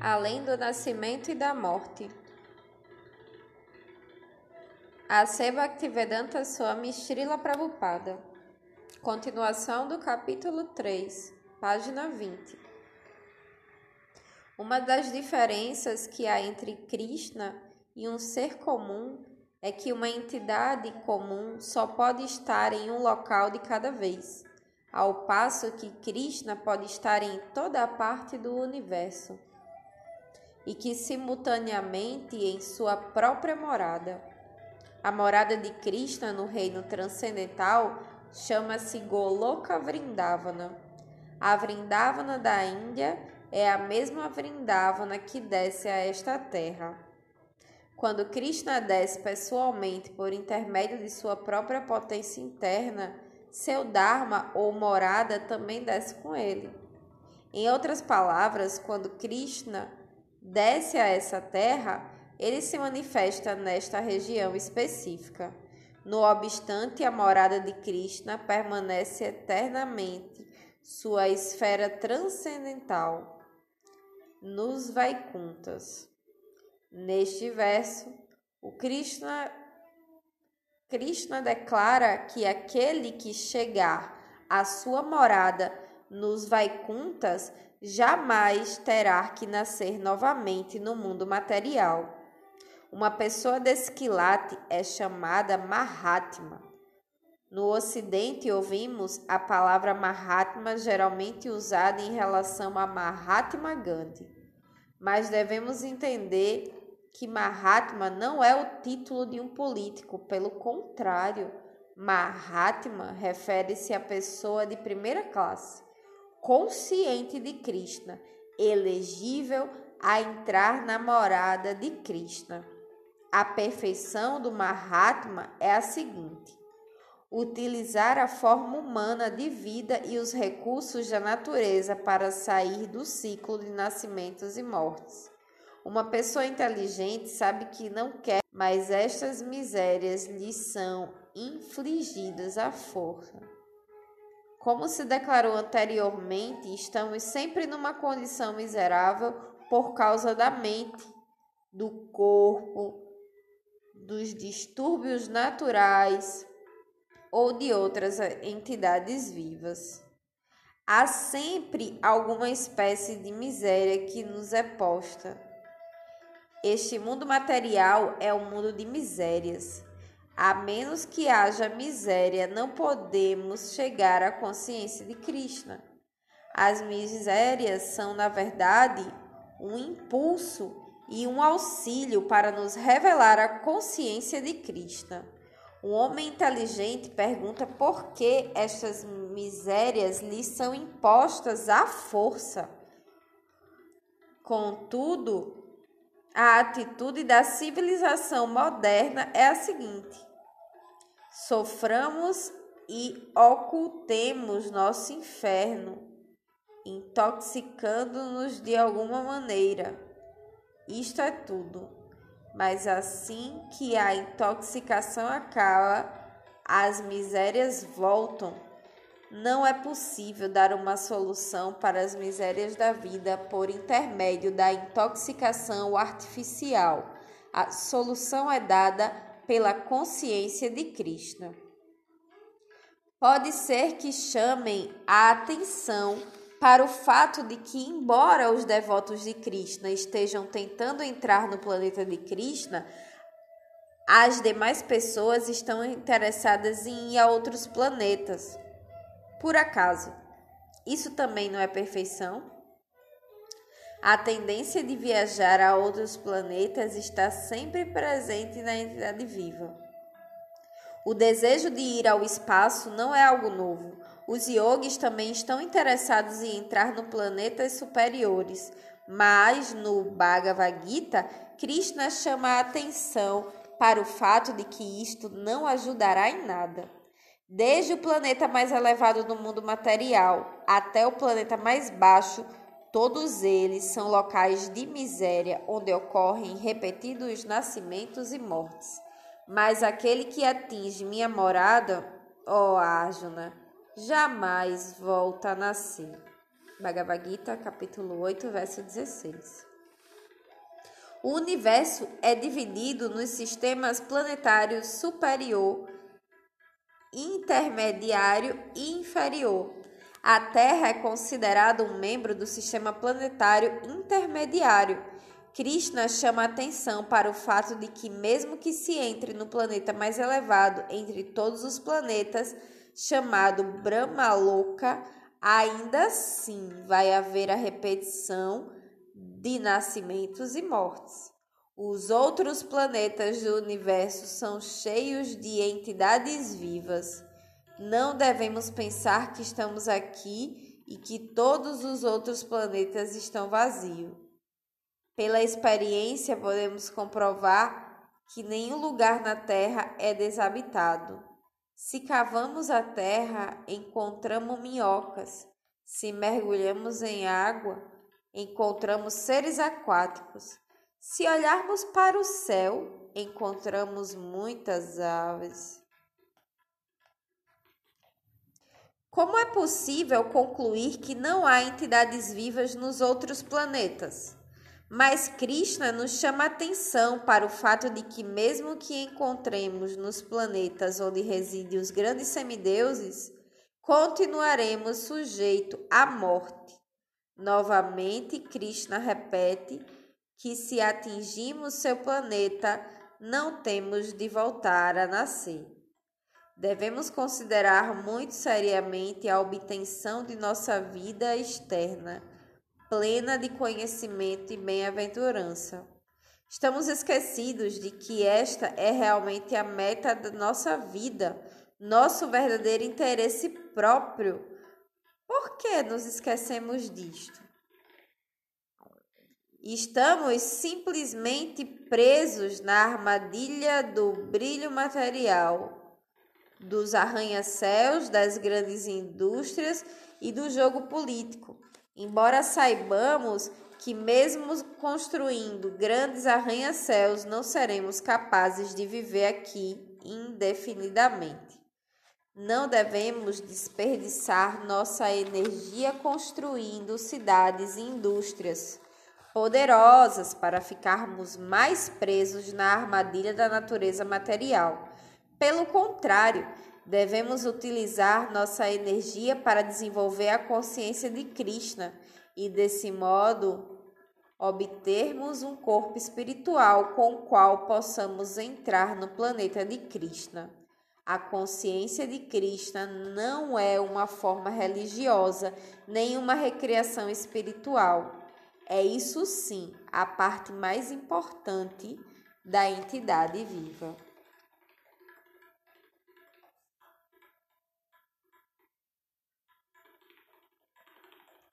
além do nascimento e da morte. Ase Bhaktivedanta Swami Srila Prabhupada. Continuação do capítulo 3, página 20. Uma das diferenças que há entre Krishna e um ser comum é que uma entidade comum só pode estar em um local de cada vez, ao passo que Krishna pode estar em toda a parte do universo e que simultaneamente em sua própria morada. A morada de Krishna no reino transcendental chama-se Goloka Vrindavana. A Vrindavana da Índia é a mesma Vrindavana que desce a esta terra. Quando Krishna desce pessoalmente por intermédio de sua própria potência interna, seu Dharma ou morada também desce com ele. Em outras palavras, quando Krishna desce a essa terra, ele se manifesta nesta região específica. No obstante, a morada de Krishna permanece eternamente, sua esfera transcendental, nos Vaikuntas. Neste verso, o Krishna, Krishna declara que aquele que chegar à sua morada nos Vaikuntas jamais terá que nascer novamente no mundo material. Uma pessoa desse quilate é chamada Mahatma. No Ocidente, ouvimos a palavra Mahatma geralmente usada em relação a Mahatma Gandhi, mas devemos entender que Mahatma não é o título de um político, pelo contrário, Mahatma refere-se à pessoa de primeira classe consciente de Krishna, elegível a entrar na morada de Krishna. A perfeição do Mahatma é a seguinte: utilizar a forma humana de vida e os recursos da natureza para sair do ciclo de nascimentos e mortes. Uma pessoa inteligente sabe que não quer, mas estas misérias lhe são infligidas à força. Como se declarou anteriormente, estamos sempre numa condição miserável por causa da mente, do corpo, dos distúrbios naturais ou de outras entidades vivas. Há sempre alguma espécie de miséria que nos é posta. Este mundo material é um mundo de misérias. A menos que haja miséria, não podemos chegar à consciência de Krishna. As misérias são, na verdade, um impulso e um auxílio para nos revelar a consciência de Krishna. Um homem inteligente pergunta por que estas misérias lhe são impostas à força. Contudo, a atitude da civilização moderna é a seguinte: soframos e ocultemos nosso inferno, intoxicando-nos de alguma maneira. Isto é tudo. Mas assim que a intoxicação acaba, as misérias voltam. Não é possível dar uma solução para as misérias da vida por intermédio da intoxicação artificial. A solução é dada pela consciência de Krishna. Pode ser que chamem a atenção para o fato de que, embora os devotos de Krishna estejam tentando entrar no planeta de Krishna, as demais pessoas estão interessadas em ir a outros planetas. Por acaso, isso também não é perfeição? A tendência de viajar a outros planetas está sempre presente na entidade viva. O desejo de ir ao espaço não é algo novo. Os yogis também estão interessados em entrar no planetas superiores, mas no Bhagavad Gita, Krishna chama a atenção para o fato de que isto não ajudará em nada. Desde o planeta mais elevado do mundo material até o planeta mais baixo, Todos eles são locais de miséria onde ocorrem repetidos nascimentos e mortes. Mas aquele que atinge minha morada, ó Arjuna, jamais volta a nascer. Bhagavad Gita, capítulo 8, verso 16. O universo é dividido nos sistemas planetários superior, intermediário e inferior. A Terra é considerada um membro do sistema planetário intermediário. Krishna chama atenção para o fato de que, mesmo que se entre no planeta mais elevado entre todos os planetas, chamado Brahmaloka, ainda assim vai haver a repetição de nascimentos e mortes. Os outros planetas do universo são cheios de entidades vivas. Não devemos pensar que estamos aqui e que todos os outros planetas estão vazios. Pela experiência, podemos comprovar que nenhum lugar na Terra é desabitado. Se cavamos a terra, encontramos minhocas. Se mergulhamos em água, encontramos seres aquáticos. Se olharmos para o céu, encontramos muitas aves. Como é possível concluir que não há entidades vivas nos outros planetas? Mas Krishna nos chama atenção para o fato de que, mesmo que encontremos nos planetas onde residem os grandes semideuses, continuaremos sujeitos à morte. Novamente, Krishna repete que se atingimos seu planeta, não temos de voltar a nascer. Devemos considerar muito seriamente a obtenção de nossa vida externa, plena de conhecimento e bem-aventurança. Estamos esquecidos de que esta é realmente a meta da nossa vida, nosso verdadeiro interesse próprio por que nos esquecemos disto? Estamos simplesmente presos na armadilha do brilho material, dos arranha-céus, das grandes indústrias e do jogo político. Embora saibamos que, mesmo construindo grandes arranha-céus, não seremos capazes de viver aqui indefinidamente. Não devemos desperdiçar nossa energia construindo cidades e indústrias poderosas para ficarmos mais presos na armadilha da natureza material. Pelo contrário, devemos utilizar nossa energia para desenvolver a consciência de Krishna e, desse modo, obtermos um corpo espiritual com o qual possamos entrar no planeta de Krishna. A consciência de Krishna não é uma forma religiosa, nem uma recriação espiritual. É isso sim a parte mais importante da entidade viva.